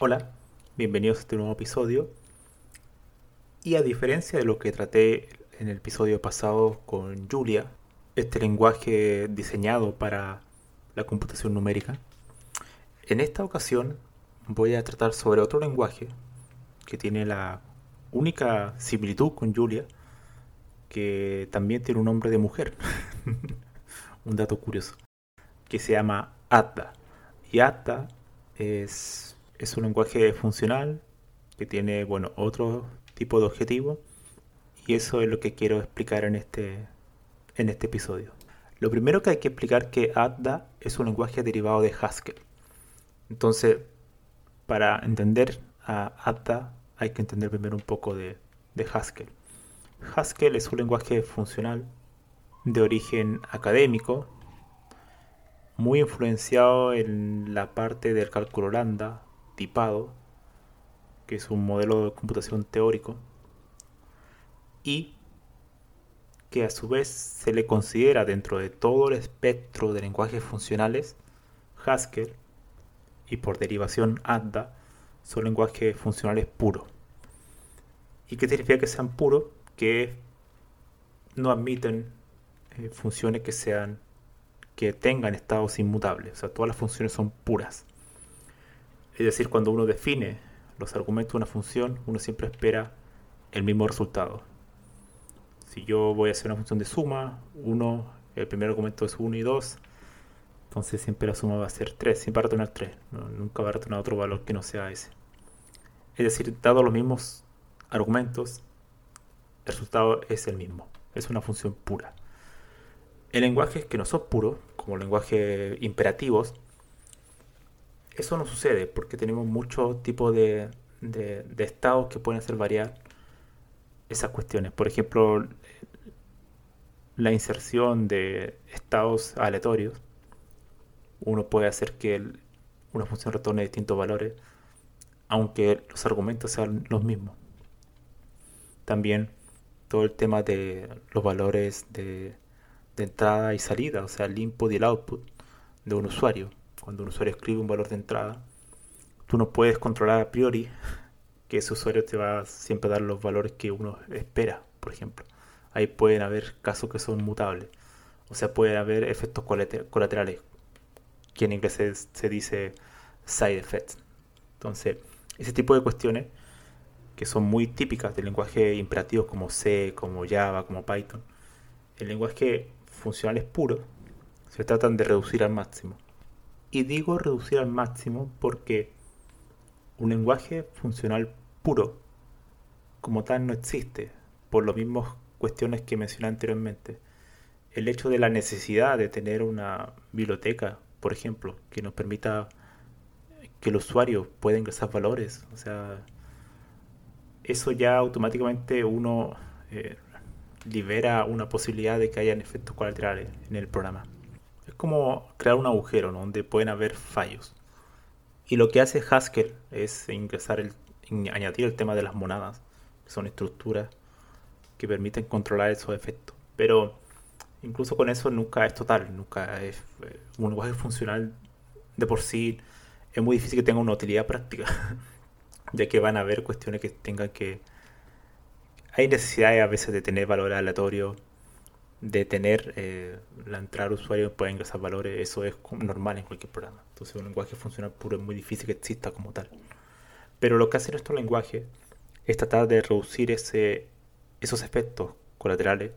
Hola, bienvenidos a este nuevo episodio. Y a diferencia de lo que traté en el episodio pasado con Julia, este lenguaje diseñado para la computación numérica, en esta ocasión voy a tratar sobre otro lenguaje que tiene la única similitud con Julia, que también tiene un nombre de mujer. un dato curioso. Que se llama ATA. Y ATA es es un lenguaje funcional que tiene, bueno, otro tipo de objetivo y eso es lo que quiero explicar en este, en este episodio. Lo primero que hay que explicar que ADDA es un lenguaje derivado de Haskell. Entonces, para entender a ADDA hay que entender primero un poco de, de Haskell. Haskell es un lenguaje funcional de origen académico, muy influenciado en la parte del cálculo lambda, tipado, que es un modelo de computación teórico, y que a su vez se le considera dentro de todo el espectro de lenguajes funcionales, Haskell y por derivación ADDA son lenguajes funcionales puros. ¿Y qué significa que sean puros? Que no admiten eh, funciones que sean que tengan estados inmutables, o sea, todas las funciones son puras. Es decir, cuando uno define los argumentos de una función, uno siempre espera el mismo resultado. Si yo voy a hacer una función de suma, 1, el primer argumento es 1 y 2, entonces siempre la suma va a ser 3, siempre va a retornar 3, nunca va a retornar otro valor que no sea ese. Es decir, dado los mismos argumentos, el resultado es el mismo, es una función pura. En lenguajes que no son puros, como lenguajes imperativos, eso no sucede porque tenemos muchos tipos de, estados que pueden hacer variar esas cuestiones. Por ejemplo, la inserción de estados aleatorios. Uno puede hacer que una función retorne distintos valores, aunque los argumentos sean los mismos. También todo el tema de los valores de, de entrada y salida, o sea, el input y el output de un usuario cuando un usuario escribe un valor de entrada, tú no puedes controlar a priori que ese usuario te va siempre a dar los valores que uno espera, por ejemplo. Ahí pueden haber casos que son mutables. O sea, pueden haber efectos colaterales, que en inglés se, dice side effects. Entonces, ese tipo de cuestiones que son muy típicas del lenguaje imperativo como C, como Java, como Python, el lenguaje funcional es puro, se tratan de reducir al máximo. Y digo reducir al máximo porque un lenguaje funcional puro como tal no existe, por las mismas cuestiones que mencioné anteriormente. El hecho de la necesidad de tener una biblioteca, por ejemplo, que nos permita que el usuario pueda ingresar valores, o sea, eso ya automáticamente uno eh, libera una posibilidad de que hayan efectos colaterales en el programa es como crear un agujero donde pueden haber fallos. Y lo que hace Haskell es ingresar añadir el tema de las monadas, que son estructuras que permiten controlar esos efectos. Pero incluso con eso nunca es total, nunca es eh, un lenguaje funcional de por sí. Es muy difícil que tenga una utilidad práctica, ya que van a haber cuestiones que tengan que... Hay necesidades a veces de tener valor aleatorio de tener eh, la entrada del usuario puede ingresar valores, eso es normal en cualquier programa. Entonces un lenguaje funcional puro es muy difícil que exista como tal. Pero lo que hacen estos lenguajes es tratar de reducir ese, esos efectos colaterales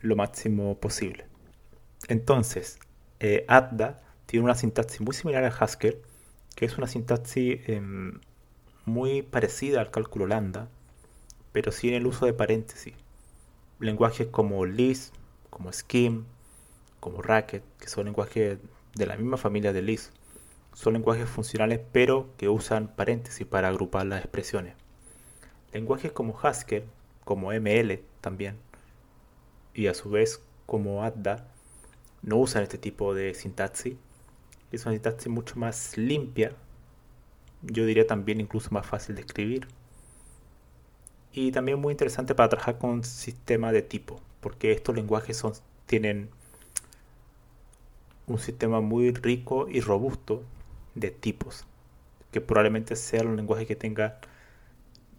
lo máximo posible. Entonces, eh, ADDA tiene una sintaxis muy similar a Haskell, que es una sintaxis em, muy parecida al cálculo lambda, pero sin el uso de paréntesis lenguajes como Lisp, como Scheme, como Racket, que son lenguajes de la misma familia de Lisp, son lenguajes funcionales pero que usan paréntesis para agrupar las expresiones. Lenguajes como Haskell, como ML también, y a su vez como Adda, no usan este tipo de sintaxis. Es una sintaxis mucho más limpia, yo diría también incluso más fácil de escribir y también muy interesante para trabajar con un sistema de tipo, porque estos lenguajes son, tienen un sistema muy rico y robusto de tipos, que probablemente sea un lenguaje que tenga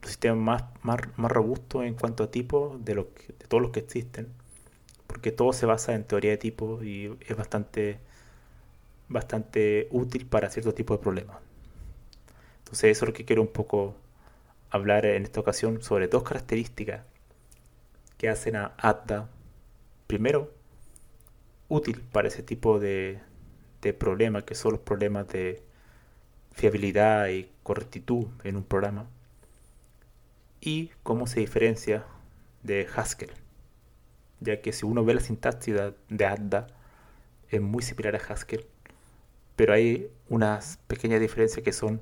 el sistema más, más, más robusto en cuanto a tipos de, lo de todos los que existen, porque todo se basa en teoría de tipos y es bastante, bastante útil para cierto tipo de problemas. Entonces eso es lo que quiero un poco hablar en esta ocasión sobre dos características que hacen a ADDA, primero, útil para ese tipo de, de problemas, que son los problemas de fiabilidad y correctitud en un programa, y cómo se diferencia de Haskell, ya que si uno ve la sintaxis de ADDA, es muy similar a Haskell, pero hay unas pequeñas diferencias que son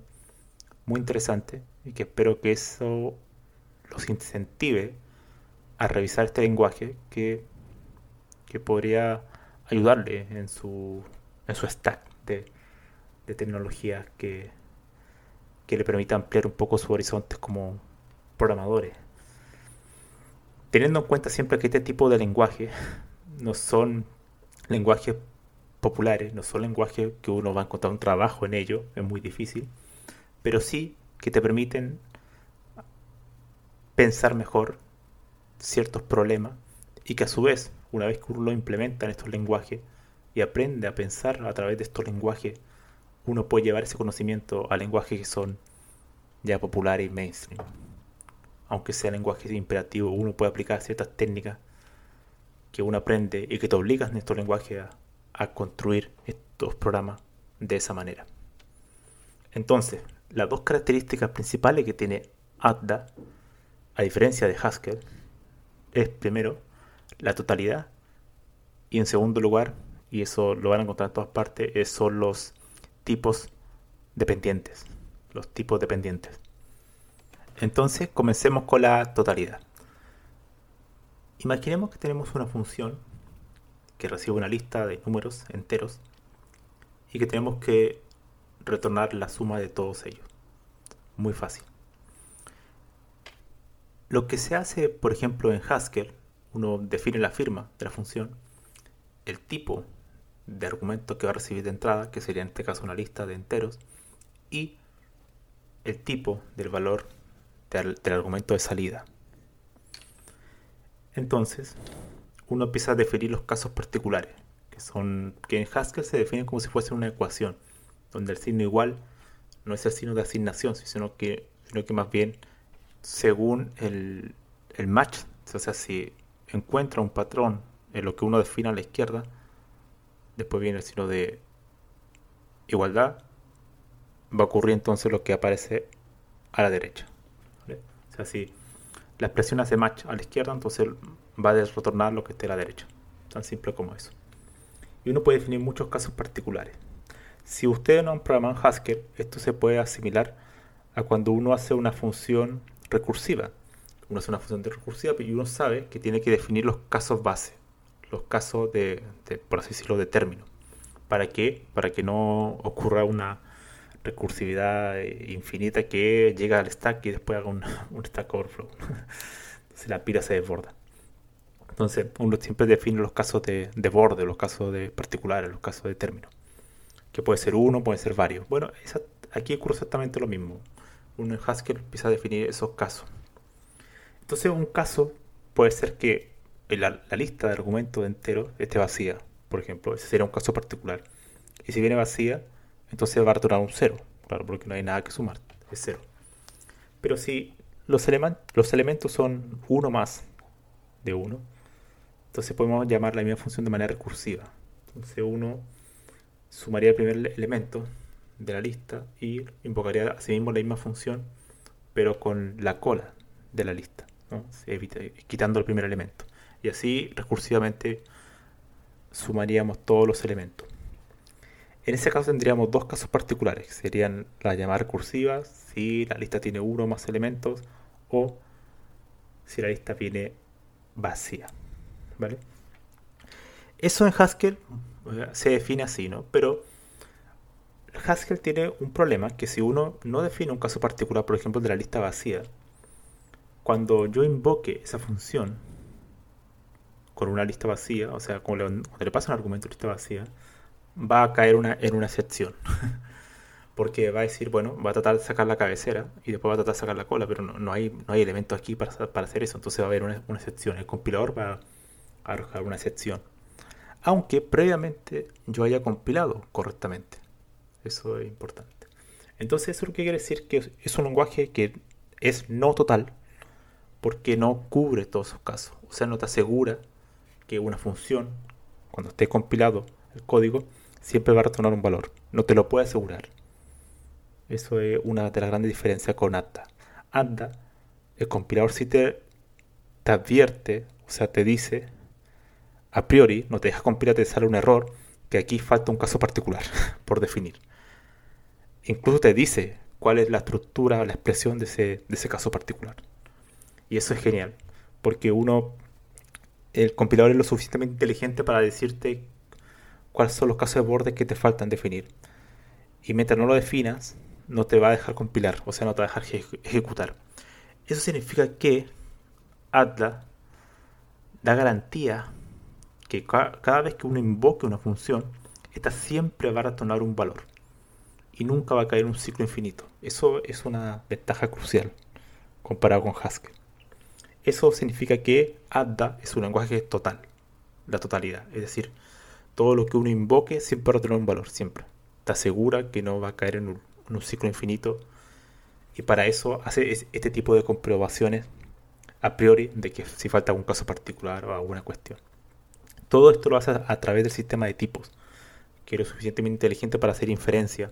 muy interesantes y que espero que eso los incentive a revisar este lenguaje que, que podría ayudarle en su, en su stack de, de tecnología que, que le permita ampliar un poco sus horizontes como programadores. Teniendo en cuenta siempre que este tipo de lenguaje no son lenguajes populares, no son lenguajes que uno va a encontrar un trabajo en ello, es muy difícil, pero sí que te permiten pensar mejor ciertos problemas y que a su vez, una vez que uno lo implementa en estos lenguajes y aprende a pensar a través de estos lenguajes, uno puede llevar ese conocimiento a lenguajes que son ya populares y mainstream. Aunque sea lenguaje imperativo, uno puede aplicar ciertas técnicas que uno aprende y que te obligan en estos lenguajes a, a construir estos programas de esa manera. Entonces, las dos características principales que tiene ADDA, a diferencia de Haskell, es primero la totalidad y en segundo lugar, y eso lo van a encontrar en todas partes, son los tipos dependientes. Los tipos dependientes. Entonces, comencemos con la totalidad. Imaginemos que tenemos una función que recibe una lista de números enteros y que tenemos que retornar la suma de todos ellos. Muy fácil. Lo que se hace, por ejemplo, en Haskell, uno define la firma de la función, el tipo de argumento que va a recibir de entrada, que sería en este caso una lista de enteros, y el tipo del valor del, argumento de salida. Entonces, uno empieza a definir los casos particulares, que son que en Haskell se definen como si fuese una ecuación donde el signo igual no es el signo de asignación, sino que, sino que más bien según el, el match, o sea, si encuentra un patrón en lo que uno define a la izquierda, después viene el signo de igualdad, va a ocurrir entonces lo que aparece a la derecha. O sea, si la expresión hace match a la izquierda, entonces va a retornar lo que esté a la derecha. Tan simple como eso. Y uno puede definir muchos casos particulares. Si ustedes no han programado en Haskell, esto se puede asimilar a cuando uno hace una función recursiva. Uno hace una función de recursiva y uno sabe que tiene que definir los casos base, los casos de, por así decirlo, de término. ¿Para qué? Para que no ocurra una recursividad infinita que llega al stack y después haga un, stack overflow. Entonces la pila se desborda. Entonces uno siempre define los casos de, de borde, los casos de particulares, los casos de término que puede ser uno, puede ser varios. Bueno, aquí ocurre exactamente lo mismo. Uno en Haskell empieza a definir esos casos. Entonces un caso puede ser que la, la lista de argumentos enteros esté vacía, por ejemplo. Ese sería un caso particular. Y si viene vacía, entonces va a retornar un cero, claro, porque no hay nada que sumar, es cero. Pero si los, los elementos son uno más de uno, entonces podemos llamar la misma función de manera recursiva. Entonces uno sumaría el primer elemento de la lista y invocaría asimismo la misma función, pero con la cola de la lista, quitando el primer elemento. Y así recursivamente sumaríamos todos los elementos. En ese caso tendríamos dos casos particulares, serían la llamada recursiva, si la lista tiene uno o más elementos, o si la lista viene vacía. ¿Vale? Eso en Haskell se define así, ¿no? Pero Haskell tiene un problema que si uno no define un caso particular, por ejemplo, de la lista vacía, cuando yo invoque esa función con una lista vacía, o sea, cuando le, pasa un argumento lista vacía, va a caer una, en una excepción. Porque va a decir, bueno, va a tratar de sacar la cabecera y después va a tratar de sacar la cola, pero no, hay, no hay elementos aquí para, para, hacer eso. Entonces va a haber una, excepción. El compilador va a arrojar una excepción. Aunque previamente yo haya compilado correctamente. Eso es importante. Entonces eso que quiere decir que es un lenguaje que es no total porque no cubre todos esos casos. O sea, no te asegura que una función, cuando esté compilado el código, siempre va a retornar un valor. No te lo puede asegurar. Eso es una de las grandes diferencias con ADA. ADA, el compilador sí te, te advierte, o sea, te dice a priori, no te deja sale un error, que aquí falta un caso particular por definir. Incluso te dice cuál es la estructura, la expresión de ese, de ese caso particular. Y eso es genial, porque uno, el compilador es lo suficientemente inteligente para decirte cuáles son los casos de borde que te faltan definir. Y mientras no lo definas, no te va a dejar compilar, o sea, no te va a dejar ejecutar. Eso significa que Atlas da garantía que cada vez que uno invoque una función, esta siempre va a retornar un valor y nunca va a caer un ciclo infinito. Eso es una ventaja crucial comparado con Haskell. Eso significa que Adda es un lenguaje total, la totalidad. Es decir, todo lo que uno invoque siempre va a tener un valor, siempre. Te asegura que no va a caer en un, ciclo infinito. Y para eso hace este tipo de comprobaciones a priori de que si falta algún caso particular o alguna cuestión. Todo esto lo hace a través del sistema de tipos, que es suficientemente inteligente para hacer inferencia.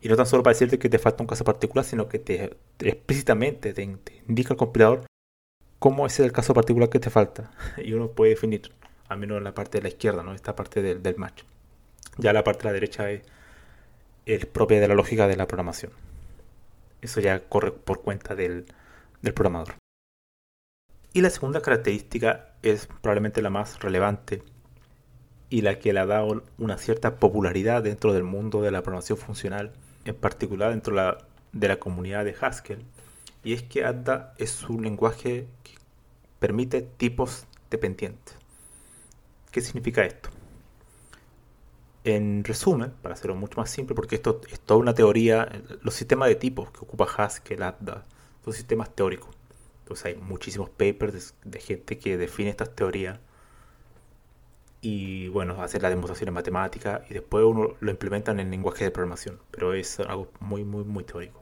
Y no tan solo para decirte que te falta un caso particular, sino que te, explícitamente te indica el compilador cómo es el caso particular que te falta. Y uno puede definir, al menos en la parte de la izquierda, ¿no? esta parte del, match. Ya la parte de la derecha es, propia de la lógica de la programación. Eso ya corre por cuenta del, del programador. Y la segunda característica es probablemente la más relevante y la que le ha dado una cierta popularidad dentro del mundo de la programación funcional, en particular dentro de la, comunidad de Haskell, y es que Ada es un lenguaje que permite tipos dependientes. ¿Qué significa esto? En resumen, para hacerlo mucho más simple, porque esto es toda una teoría, los sistemas de tipos que ocupa Haskell, Ada, son sistemas teóricos. Entonces hay muchísimos papers de, gente que define estas teorías. Y bueno, hacer la demostración en matemática y después uno lo implementan en lenguaje de programación, pero es algo muy, muy, muy teórico.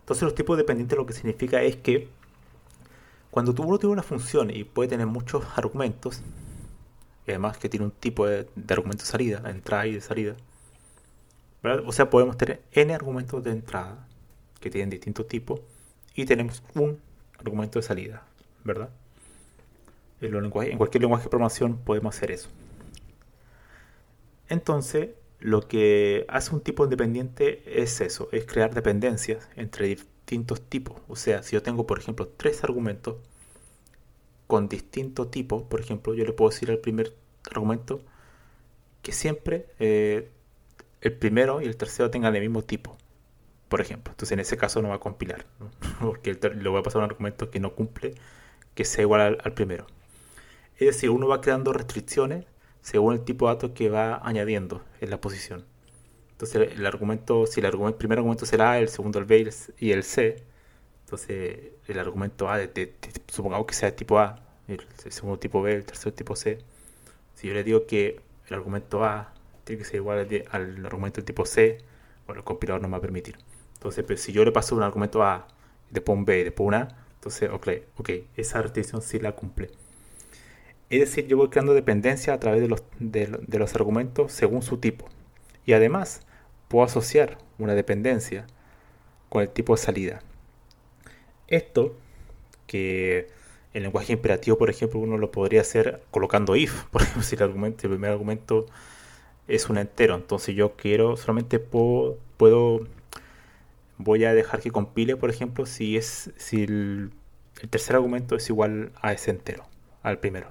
Entonces los tipos dependientes lo que significa es que cuando uno tiene una función y puede tener muchos argumentos, y además que tiene un tipo de, argumento de salida, de entrada y de salida, o sea, podemos tener n argumentos de entrada que tienen distintos tipos y tenemos un argumento de salida, ¿verdad? En, cualquier lenguaje de programación podemos hacer eso. Entonces, lo que hace un tipo independiente es eso, es crear dependencias entre distintos tipos. O sea, si yo tengo, por ejemplo, tres argumentos con distinto tipo, por ejemplo, yo le puedo decir al primer argumento que siempre eh, el primero y el tercero tengan el mismo tipo, por ejemplo. Entonces en ese caso no va a compilar, porque le voy a pasar un argumento que no cumple, que sea igual al primero. Es decir, uno va creando restricciones según el tipo de datos que va añadiendo en la posición. Entonces el argumento, si el, argumento, primer argumento es el A, el segundo el B y el C, entonces el argumento A, supongamos que sea de tipo A, el, segundo tipo B, el tercer tipo C, si yo le digo que el argumento A tiene que ser igual al, argumento del tipo C, bueno, el compilador no me va a permitir. Entonces, pues, si yo le paso un argumento A, después un B después un A, entonces, ok, ok, esa restricción sí la cumple. Es decir, yo voy creando dependencia a través de los, de los argumentos según su tipo. Y además, puedo asociar una dependencia con el tipo de salida. Esto, que en lenguaje imperativo, por ejemplo, uno lo podría hacer colocando if, por ejemplo, si el, argumento, el primer argumento es un entero, entonces yo quiero, solamente puedo voy a dejar que compile, por ejemplo, si es si el, tercer argumento es igual a ese entero, al primero.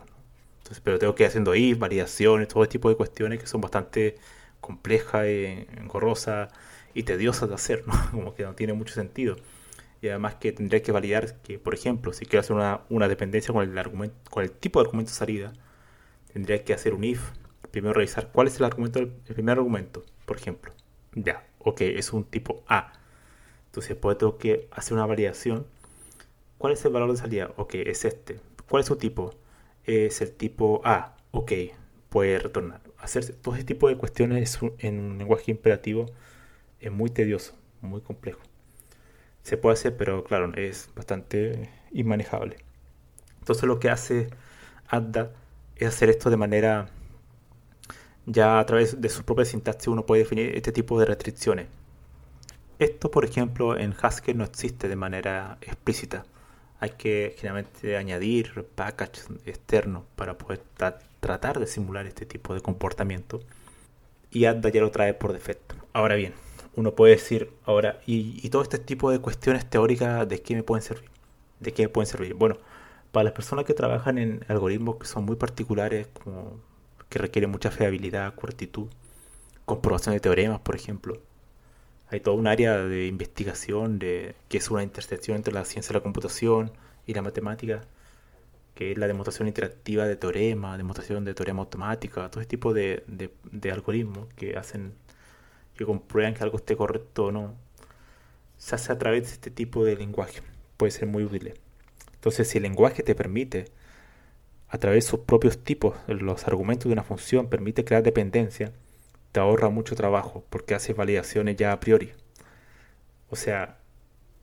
Entonces, pero tengo que ir haciendo if, variaciones, todo tipo de cuestiones que son bastante complejas, y engorrosas y tediosas de hacer, ¿no? Como que no tiene mucho sentido. Y además que tendría que validar que, por ejemplo, si quiero hacer una, dependencia con el, argumento, con el tipo de argumento salida, tendría que hacer un if. Primero revisar cuál es el argumento, el primer argumento, por ejemplo. Ya, ok, es un tipo A. Entonces después tengo que hacer una variación. ¿Cuál es el valor de salida? Ok, es este. ¿Cuál es su tipo? Es el tipo A. Ok, puede retornar. Hacer todo ese tipo de cuestiones en un lenguaje imperativo es muy tedioso, muy complejo. Se puede hacer, pero claro, es bastante inmanejable. Entonces lo que hace Adda es hacer esto de manera, ya a través de su propia sintaxis uno puede definir este tipo de restricciones. Esto, por ejemplo, en Haskell no existe de manera explícita. Hay que generalmente añadir package externos para poder tratar de simular este tipo de comportamiento. Y Adda ya lo trae por defecto. Ahora bien, uno puede decir ahora, y, todo este tipo de cuestiones teóricas, ¿de qué me pueden servir? ¿De qué me pueden servir? Bueno, para las personas que trabajan en algoritmos que son muy particulares, como que requieren mucha fiabilidad, cortitud, comprobación de teoremas, por ejemplo, hay todo un área de investigación de que es una intersección entre la ciencia de la computación y la matemática, que es la demostración interactiva de teorema, demostración de teorema automática, todo ese tipo de, de algoritmos que hacen que comprueban que algo esté correcto o no, se hace a través de este tipo de lenguaje. Puede ser muy útil. Entonces, si el lenguaje te permite, a través de sus propios tipos, los argumentos de una función, permite crear dependencia, te ahorra mucho trabajo porque hace validaciones ya a priori. O sea,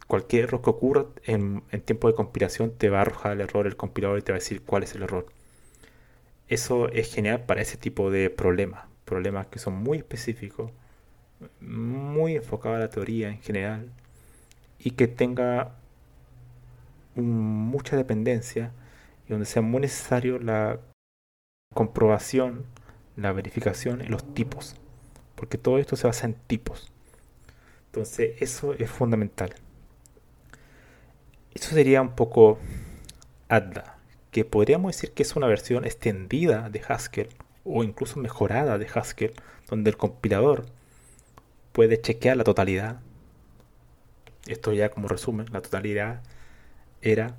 cualquier error que ocurra en, tiempo de compilación te va a arrojar el error el compilador y te va a decir cuál es el error. Eso es genial para ese tipo de problemas, problemas que son muy específicos muy enfocado a la teoría en general y que tenga mucha dependencia y donde sea muy necesario la comprobación, la verificación en los tipos, porque todo esto se basa en tipos. Entonces eso es fundamental. Eso sería un poco ADDA, que podríamos decir que es una versión extendida de Haskell o incluso mejorada de Haskell, donde el compilador puede chequear la totalidad. Esto ya como resumen, la totalidad era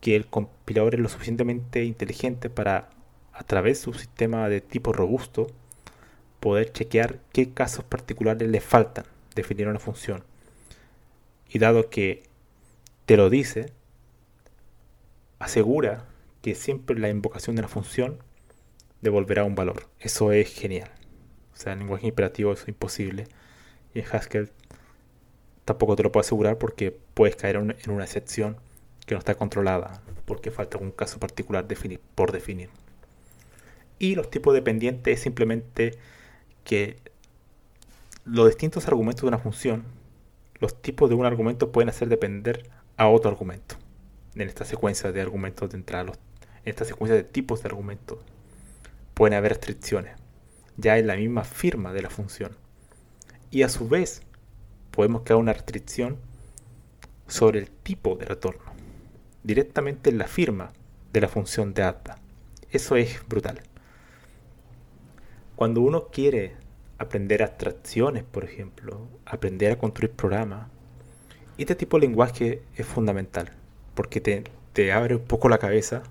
que el compilador es lo suficientemente inteligente para, a través de su sistema de tipo robusto, poder chequear qué casos particulares le faltan definir una función. Y dado que te lo dice, asegura que siempre la invocación de la función devolverá un valor. Eso es genial. O sea, en lenguaje imperativo es imposible. Y en Haskell tampoco te lo puedo asegurar porque puedes caer en una excepción que no está controlada porque falta un caso particular por definir. Y los tipos dependientes es simplemente que los distintos argumentos de una función, los tipos de un argumento pueden hacer depender a otro argumento. En esta secuencia de argumentos de entrada, en esta secuencia de tipos de argumentos, pueden haber restricciones ya en la misma firma de la función. Y a su vez, podemos crear una restricción sobre el tipo de retorno, directamente en la firma de la función de ADDA. Eso es brutal. Cuando uno quiere aprender abstracciones, por ejemplo, aprender a construir programas, este tipo de lenguaje es fundamental, porque te, te abre un poco la cabeza,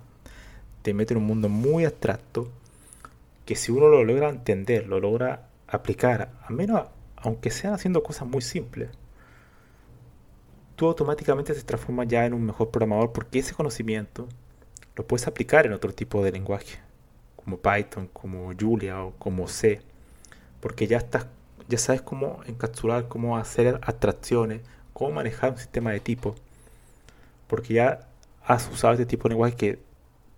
te mete en un mundo muy abstracto que si uno lo logra entender, lo logra aplicar, al menos aunque sean haciendo cosas muy simples, tú automáticamente te transformas ya en un mejor programador porque ese conocimiento lo puedes aplicar en otro tipo de lenguaje, como Python, como Julia o como C, porque ya estás, ya sabes cómo encapsular, cómo hacer abstracciones, cómo manejar un sistema de tipo, porque ya has usado este tipo de lenguaje que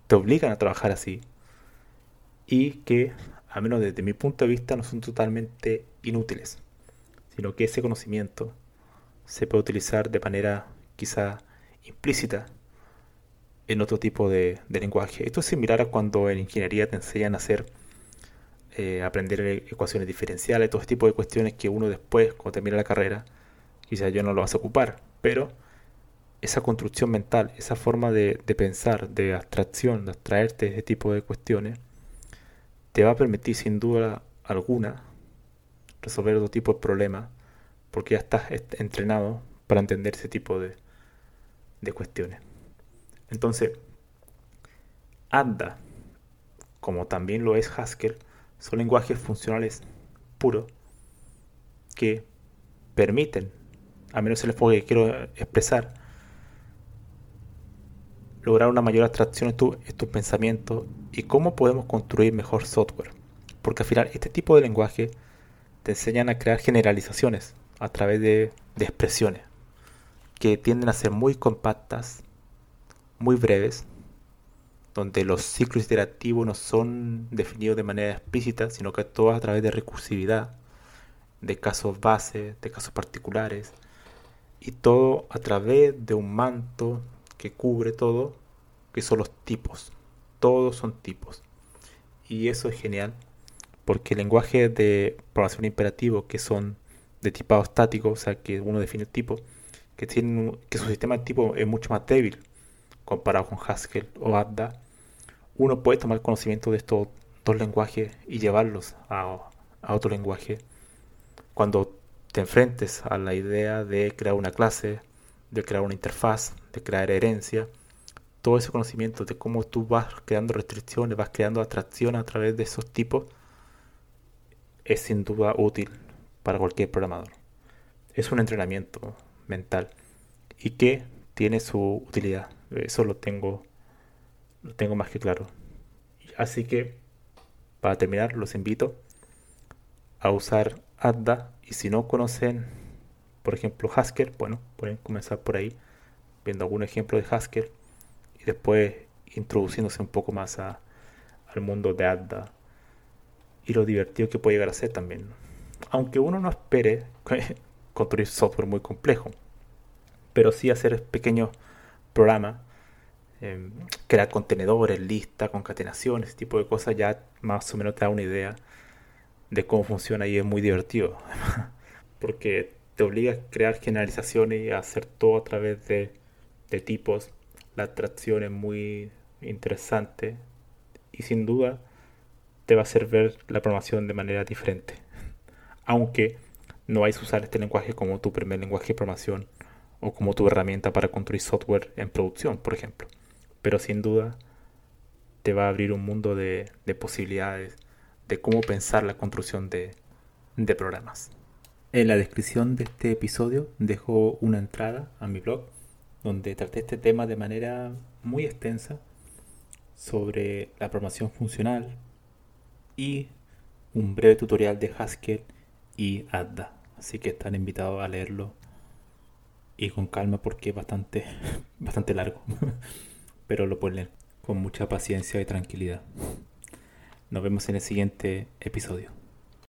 te obligan a trabajar así y que, a menos desde mi punto de vista, no son totalmente inútiles, sino que ese conocimiento se puede utilizar de manera quizá implícita en otro tipo de, lenguaje. Esto es similar a cuando en ingeniería te enseñan a hacer, eh, aprender ecuaciones diferenciales, todo ese tipo de cuestiones que uno después, cuando termina la carrera, quizás yo no lo vas a ocupar, pero esa construcción mental, esa forma de, de pensar, de abstracción, de abstraerte de ese tipo de cuestiones, te va a permitir sin duda alguna resolver otro tipo de problemas, porque ya estás entrenado para entender ese tipo de, de cuestiones. Entonces, ANDA, como también lo es Haskell, son lenguajes funcionales puros que permiten, a menos el enfoque que quiero expresar, lograr una mayor abstracción en, tu, tus pensamientos y cómo podemos construir mejor software. Porque al final este tipo de lenguaje te enseñan a crear generalizaciones a través de expresiones que tienden a ser muy compactas, muy breves, donde los ciclos iterativos no son definidos de manera explícita, sino que todo a través de recursividad, de casos base, de casos particulares, y todo a través de un manto que cubre todo, que son los tipos. Todos son tipos. Y eso es genial, porque el lenguaje de programación imperativo, que son de tipado estático, o sea, que uno define el tipo, que, tienen, que su sistema de tipo es mucho más débil comparado con Haskell o Adda, uno puede tomar conocimiento de estos dos lenguajes y llevarlos a, a otro lenguaje. Cuando te enfrentes a la idea de crear una clase, de crear una interfaz, de crear herencia, todo ese conocimiento de cómo tú vas creando restricciones, vas creando atracciones a través de esos tipos, es sin duda útil para cualquier programador. Es un entrenamiento mental y que tiene su utilidad. Eso lo tengo, lo tengo más que claro. Así que, para terminar, los invito a usar Adda y si no conocen, por ejemplo, Haskell, bueno, pueden comenzar por ahí, viendo algún ejemplo de Haskell y después introduciéndose un poco más al mundo de Adda y lo divertido que puede llegar a ser también. Aunque uno no espere construir software muy complejo, pero sí hacer pequeños programas, eh, crear contenedores, listas, concatenaciones, ese tipo de cosas, ya más o menos te da una idea de cómo funciona y es muy divertido, porque te obliga a crear generalizaciones y a hacer todo a través de, de tipos. La atracción es muy interesante y sin duda te va a hacer ver la programación de manera diferente. Aunque no vais a usar este lenguaje como tu primer lenguaje de programación o como tu herramienta para construir software en producción, por ejemplo. Pero sin duda te va a abrir un mundo de, posibilidades de cómo pensar la construcción de, de programas. En la descripción de este episodio dejo una entrada a mi blog donde traté este tema de manera muy extensa sobre la programación funcional y un breve tutorial de Haskell y Adda. Así que están invitados a leerlo y con calma porque es bastante, bastante largo. Pero lo pueden leer con mucha paciencia y tranquilidad. Nos vemos en el siguiente episodio.